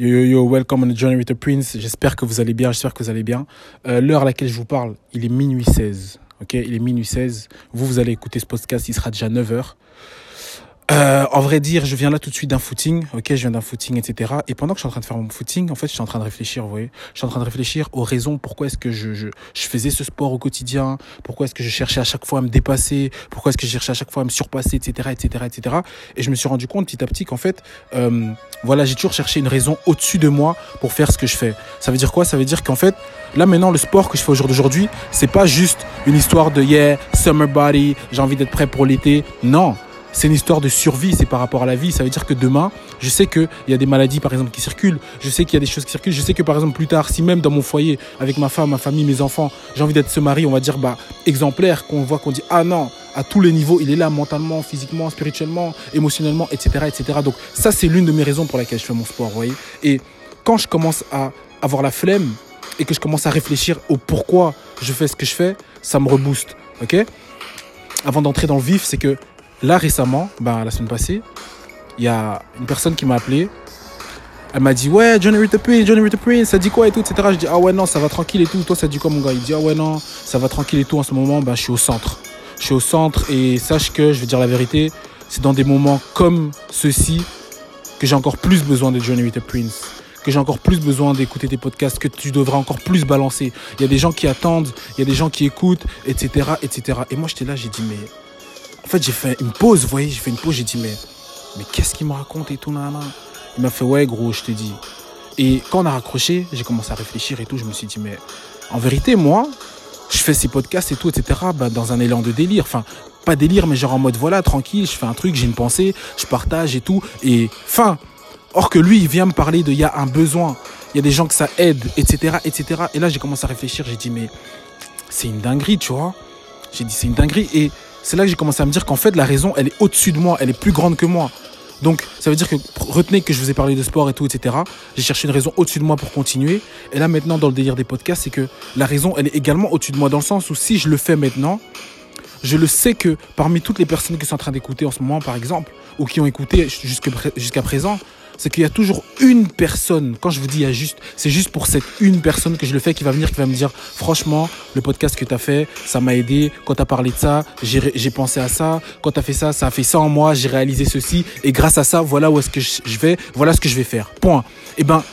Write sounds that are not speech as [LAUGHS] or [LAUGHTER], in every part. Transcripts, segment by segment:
Yo yo yo, welcome on the journey with the prince. J'espère que vous allez bien, j'espère que vous allez bien. Euh, L'heure à laquelle je vous parle, il est minuit 16. Ok, il est minuit 16. Vous, vous allez écouter ce podcast, il sera déjà 9 heures. Euh, en vrai dire, je viens là tout de suite d'un footing, ok, je viens d'un footing, etc. Et pendant que je suis en train de faire mon footing, en fait, je suis en train de réfléchir, vous voyez, je suis en train de réfléchir aux raisons pourquoi est-ce que je, je, je faisais ce sport au quotidien, pourquoi est-ce que je cherchais à chaque fois à me dépasser, pourquoi est-ce que je cherchais à chaque fois à me surpasser, etc., etc., etc. Et je me suis rendu compte petit à petit qu'en fait, euh, voilà, j'ai toujours cherché une raison au-dessus de moi pour faire ce que je fais. Ça veut dire quoi? Ça veut dire qu'en fait, là maintenant, le sport que je fais au jour d'aujourd'hui, c'est pas juste une histoire de yeah, summer body, j'ai envie d'être prêt pour l'été. Non c'est une histoire de survie, c'est par rapport à la vie. Ça veut dire que demain, je sais qu'il y a des maladies, par exemple, qui circulent. Je sais qu'il y a des choses qui circulent. Je sais que, par exemple, plus tard, si même dans mon foyer, avec ma femme, ma famille, mes enfants, j'ai envie d'être ce mari, on va dire, bah, exemplaire, qu'on voit, qu'on dit, ah non, à tous les niveaux, il est là, mentalement, physiquement, spirituellement, émotionnellement, etc., etc. Donc, ça, c'est l'une de mes raisons pour laquelle je fais mon sport, vous voyez. Et quand je commence à avoir la flemme et que je commence à réfléchir au pourquoi je fais ce que je fais, ça me rebooste, ok? Avant d'entrer dans le vif, c'est que Là, récemment, ben, la semaine passée, il y a une personne qui m'a appelé. Elle m'a dit, ouais, Johnny Rita Prince, Johnny Rita Prince, ça dit quoi et tout, etc. Je dis, ah ouais, non, ça va tranquille et tout. Toi, ça dit quoi, mon gars? Il dit, ah ouais, non, ça va tranquille et tout. En ce moment, ben, je suis au centre. Je suis au centre et sache que, je vais dire la vérité, c'est dans des moments comme ceux-ci que j'ai encore plus besoin de Johnny Rita Prince que j'ai encore plus besoin d'écouter tes podcasts, que tu devrais encore plus balancer. Il y a des gens qui attendent, il y a des gens qui écoutent, etc., etc. Et moi, j'étais là, j'ai dit, mais fait, j'ai fait une pause, vous voyez, j'ai fait une pause, j'ai dit, mais, mais qu'est-ce qu'il me raconte et tout, nana Il m'a fait, ouais, gros, je te dis. Et quand on a raccroché, j'ai commencé à réfléchir et tout, je me suis dit, mais en vérité, moi, je fais ces podcasts et tout, etc., bah, dans un élan de délire. Enfin, pas délire, mais genre en mode, voilà, tranquille, je fais un truc, j'ai une pensée, je partage et tout, et fin. Or que lui, il vient me parler de, il y a un besoin, il y a des gens que ça aide, etc., etc. Et là, j'ai commencé à réfléchir, j'ai dit, mais c'est une dinguerie, tu vois. J'ai dit, c'est une dinguerie. Et c'est là que j'ai commencé à me dire qu'en fait, la raison, elle est au-dessus de moi, elle est plus grande que moi. Donc, ça veut dire que retenez que je vous ai parlé de sport et tout, etc. J'ai cherché une raison au-dessus de moi pour continuer. Et là, maintenant, dans le délire des podcasts, c'est que la raison, elle est également au-dessus de moi dans le sens où si je le fais maintenant, je le sais que parmi toutes les personnes qui sont en train d'écouter en ce moment, par exemple, ou qui ont écouté jusqu'à présent, c'est qu'il y a toujours une personne, quand je vous dis il juste, c'est juste pour cette une personne que je le fais qui va venir, qui va me dire, franchement, le podcast que tu as fait, ça m'a aidé, quand tu as parlé de ça, j'ai pensé à ça, quand tu as fait ça, ça a fait ça en moi, j'ai réalisé ceci, et grâce à ça, voilà où est-ce que je vais, voilà ce que je vais faire. Point. Et eh ben,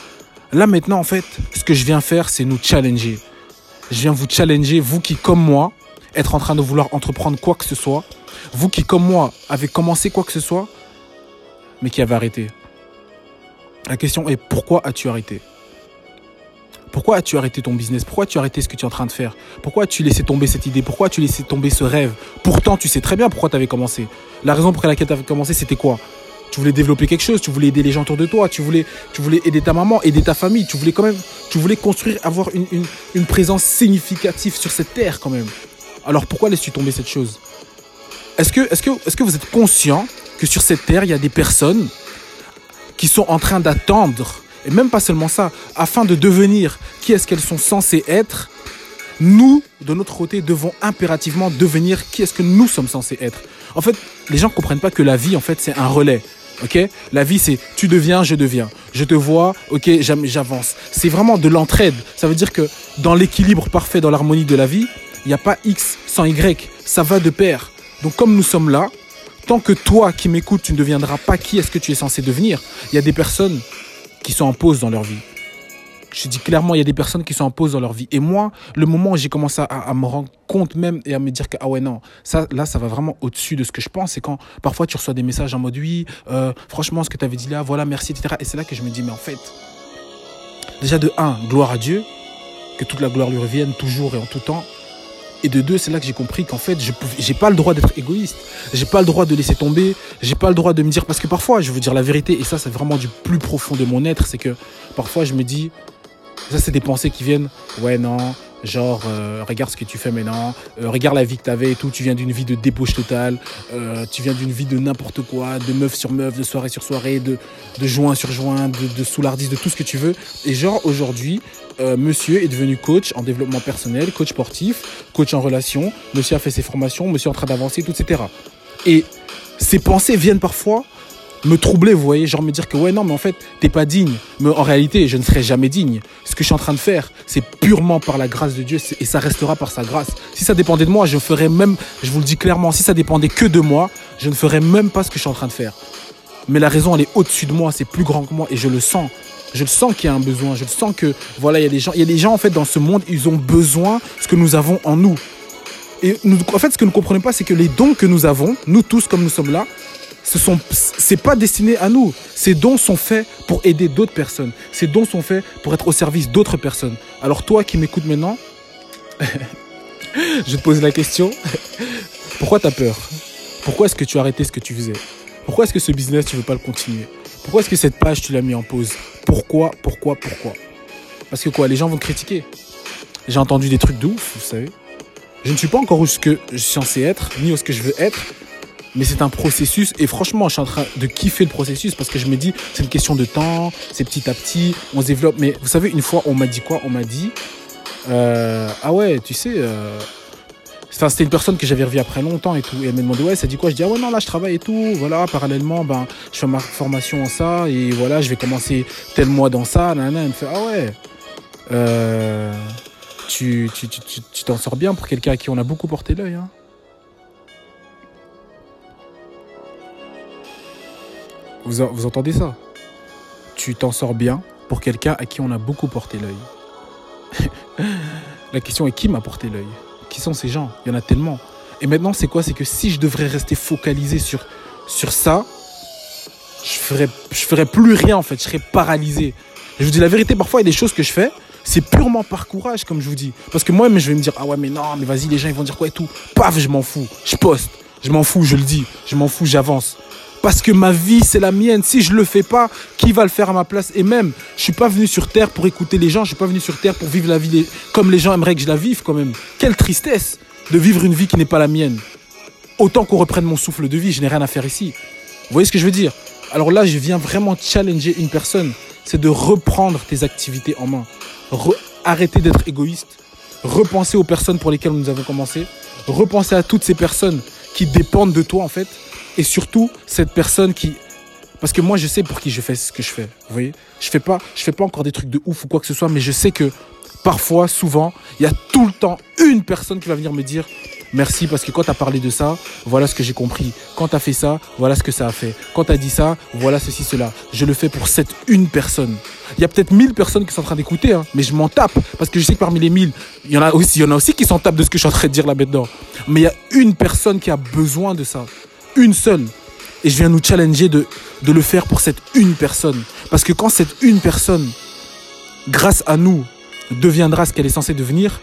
là maintenant, en fait, ce que je viens faire, c'est nous challenger. Je viens vous challenger, vous qui, comme moi, êtes en train de vouloir entreprendre quoi que ce soit, vous qui, comme moi, avez commencé quoi que ce soit, mais qui avez arrêté. La question est pourquoi as-tu arrêté? Pourquoi as-tu arrêté ton business? Pourquoi as-tu arrêté ce que tu es en train de faire? Pourquoi as-tu laissé tomber cette idée? Pourquoi as-tu laissé tomber ce rêve? Pourtant, tu sais très bien pourquoi tu avais commencé. La raison pour laquelle tu avais commencé, c'était quoi? Tu voulais développer quelque chose, tu voulais aider les gens autour de toi, tu voulais, aider ta maman, aider ta famille, tu voulais quand même, tu voulais construire, avoir une, présence significative sur cette terre quand même. Alors pourquoi laisses-tu tomber cette chose? Est-ce que, que, est-ce que vous êtes conscient que sur cette terre, il y a des personnes qui sont en train d'attendre, et même pas seulement ça, afin de devenir qui est-ce qu'elles sont censées être, nous, de notre côté, devons impérativement devenir qui est-ce que nous sommes censés être. En fait, les gens ne comprennent pas que la vie, en fait, c'est un relais. Ok? La vie, c'est tu deviens, je deviens. Je te vois, ok, j'avance. C'est vraiment de l'entraide. Ça veut dire que dans l'équilibre parfait, dans l'harmonie de la vie, il n'y a pas X sans Y. Ça va de pair. Donc comme nous sommes là, tant que toi qui m'écoutes, tu ne deviendras pas qui est-ce que tu es censé devenir, il y a des personnes qui sont en pause dans leur vie. Je dis clairement, il y a des personnes qui sont en pause dans leur vie. Et moi, le moment où j'ai commencé à, me rendre compte même et à me dire que, ah ouais, non, ça, là, ça va vraiment au-dessus de ce que je pense. C'est quand parfois tu reçois des messages en mode, oui, euh, franchement, ce que tu avais dit là, voilà, merci, etc. Et c'est là que je me dis, mais en fait, déjà de un, gloire à Dieu, que toute la gloire lui revienne toujours et en tout temps. Et de deux, c'est là que j'ai compris qu'en fait, je j'ai pas le droit d'être égoïste. J'ai pas le droit de laisser tomber. J'ai pas le droit de me dire parce que parfois, je veux dire la vérité et ça, c'est vraiment du plus profond de mon être, c'est que parfois, je me dis, ça, c'est des pensées qui viennent. Ouais, non, Genre, euh, regarde ce que tu fais maintenant, euh, regarde la vie que tu avais et tout. Tu viens d'une vie de débauche totale, euh, tu viens d'une vie de n'importe quoi, de meuf sur meuf, de soirée sur soirée, de, de joint sur joint, de, de soulardise, de tout ce que tu veux. Et genre, aujourd'hui, monsieur est devenu coach en développement personnel, coach sportif, coach en relation. Monsieur a fait ses formations, monsieur est en train d'avancer, etc. Et ces pensées viennent parfois me troubler, vous voyez, genre me dire que ouais, non, mais en fait, t'es pas digne. Mais en réalité, je ne serai jamais digne. Ce que je suis en train de faire, c'est purement par la grâce de Dieu et ça restera par sa grâce. Si ça dépendait de moi, je ferais même, je vous le dis clairement, si ça dépendait que de moi, je ne ferais même pas ce que je suis en train de faire. Mais la raison, elle est au-dessus de moi, c'est plus grand que moi et je le sens. Je le sens qu'il y a un besoin. Je le sens que, voilà, il y a des gens, y a des gens, en fait, dans ce monde, ils ont besoin de ce que nous avons en nous. Et en fait, ce que nous ne comprenons pas, c'est que les dons que nous avons, nous tous, comme nous sommes là, ce sont, c'est pas destiné à nous. Ces dons sont faits pour aider d'autres personnes. Ces dons sont faits pour être au service d'autres personnes. Alors toi qui m'écoutes maintenant, [LAUGHS] je te pose la question. Pourquoi tu as peur? Pourquoi est-ce que tu as arrêté ce que tu faisais? Pourquoi est-ce que ce business, tu veux pas le continuer? Pourquoi est-ce que cette page, tu l'as mis en pause? Pourquoi Pourquoi Pourquoi? Parce que quoi Les gens vont te critiquer. J'ai entendu des trucs de ouf, vous savez. Je ne suis pas encore où ce que je suis censé être, ni où ce que je veux être, mais c'est un processus et franchement je suis en train de kiffer le processus parce que je me dis c'est une question de temps c'est petit à petit on se développe mais vous savez une fois on m'a dit quoi? On m'a dit euh, ah ouais tu sais euh, c'était une personne que j'avais revue après longtemps et tout. Et elle m'a demandé, ouais, ça dit quoi? Je dis, ah ouais, non, là, je travaille et tout. Voilà, parallèlement, ben, je fais ma formation en ça. Et voilà, je vais commencer tel mois dans ça. Elle me fait, ah ouais. Euh, tu t'en tu, tu, sors bien pour quelqu'un à qui on a beaucoup porté l'œil. Hein. Vous, entendez ça? Tu t'en sors bien pour quelqu'un à qui on a beaucoup porté l'œil. [LAUGHS] La question est qui m'a porté l'œil? Qui sont ces gens? Il y en a tellement. Et maintenant, c'est quoi? C'est que si je devrais rester focalisé sur, sur ça, je ferais, je ferais plus rien en fait. Je serais paralysé. Je vous dis la vérité, parfois il y a des choses que je fais, c'est purement par courage, comme je vous dis. Parce que moi, mais je vais me dire, ah ouais, mais non, mais vas-y, les gens, ils vont dire quoi et tout. Paf, je m'en fous. Je poste. Je m'en fous, je le dis. Je m'en fous, j'avance. Parce que ma vie, c'est la mienne. Si je le fais pas, qui va le faire à ma place? Et même, je suis pas venu sur Terre pour écouter les gens. Je suis pas venu sur Terre pour vivre la vie comme les gens aimeraient que je la vive quand même. Quelle tristesse de vivre une vie qui n'est pas la mienne. Autant qu'on reprenne mon souffle de vie, je n'ai rien à faire ici. Vous voyez ce que je veux dire? Alors là, je viens vraiment challenger une personne. C'est de reprendre tes activités en main. arrêter d'être égoïste. Repenser aux personnes pour lesquelles nous avons commencé. Repenser à toutes ces personnes qui dépendent de toi en fait et surtout cette personne qui parce que moi je sais pour qui je fais ce que je fais vous voyez. Je fais pas je fais pas encore des trucs de ouf ou quoi que ce soit mais je sais que parfois souvent il y a tout le temps une personne qui va venir me dire merci parce que quand tu as parlé de ça voilà ce que j'ai compris. Quand tu as fait ça voilà ce que ça a fait. Quand tu as dit ça voilà ceci cela. Je le fais pour cette une personne. Il y a peut-être mille personnes qui sont en train d'écouter hein, mais je m'en tape parce que je sais que parmi les mille il y en a aussi il y en a aussi qui s'en tapent de ce que je suis en train de dire là dedans mais il y a une personne qui a besoin de ça une seule. Et je viens nous challenger de, de le faire pour cette une personne. Parce que quand cette une personne, grâce à nous, deviendra ce qu'elle est censée devenir,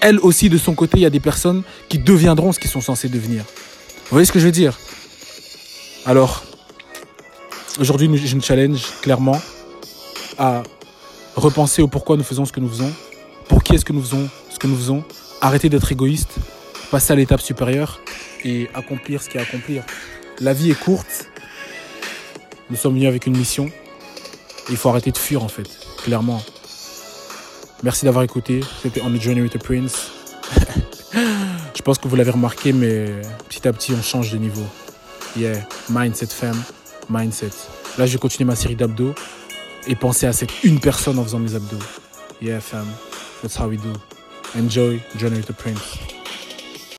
elle aussi, de son côté, il y a des personnes qui deviendront ce qu'ils sont censés devenir. Vous voyez ce que je veux dire? Alors, aujourd'hui, je nous challenge clairement à repenser au pourquoi nous faisons ce que nous faisons, pour qui est-ce que nous faisons ce que nous faisons, arrêter d'être égoïste, passer à l'étape supérieure et accomplir ce qu'il y a à accomplir. La vie est courte. Nous sommes venus avec une mission. Il faut arrêter de fuir en fait, clairement. Merci d'avoir écouté. C'était On the Journey with the Prince. [LAUGHS] Je pense que vous l'avez remarqué, mais petit à petit, on change de niveau. Yeah, mindset femme, mindset. Là, je vais continuer ma série d'abdos et penser à cette une personne en faisant mes abdos. Yeah, fam. That's how we do. Enjoy Journey with the Prince.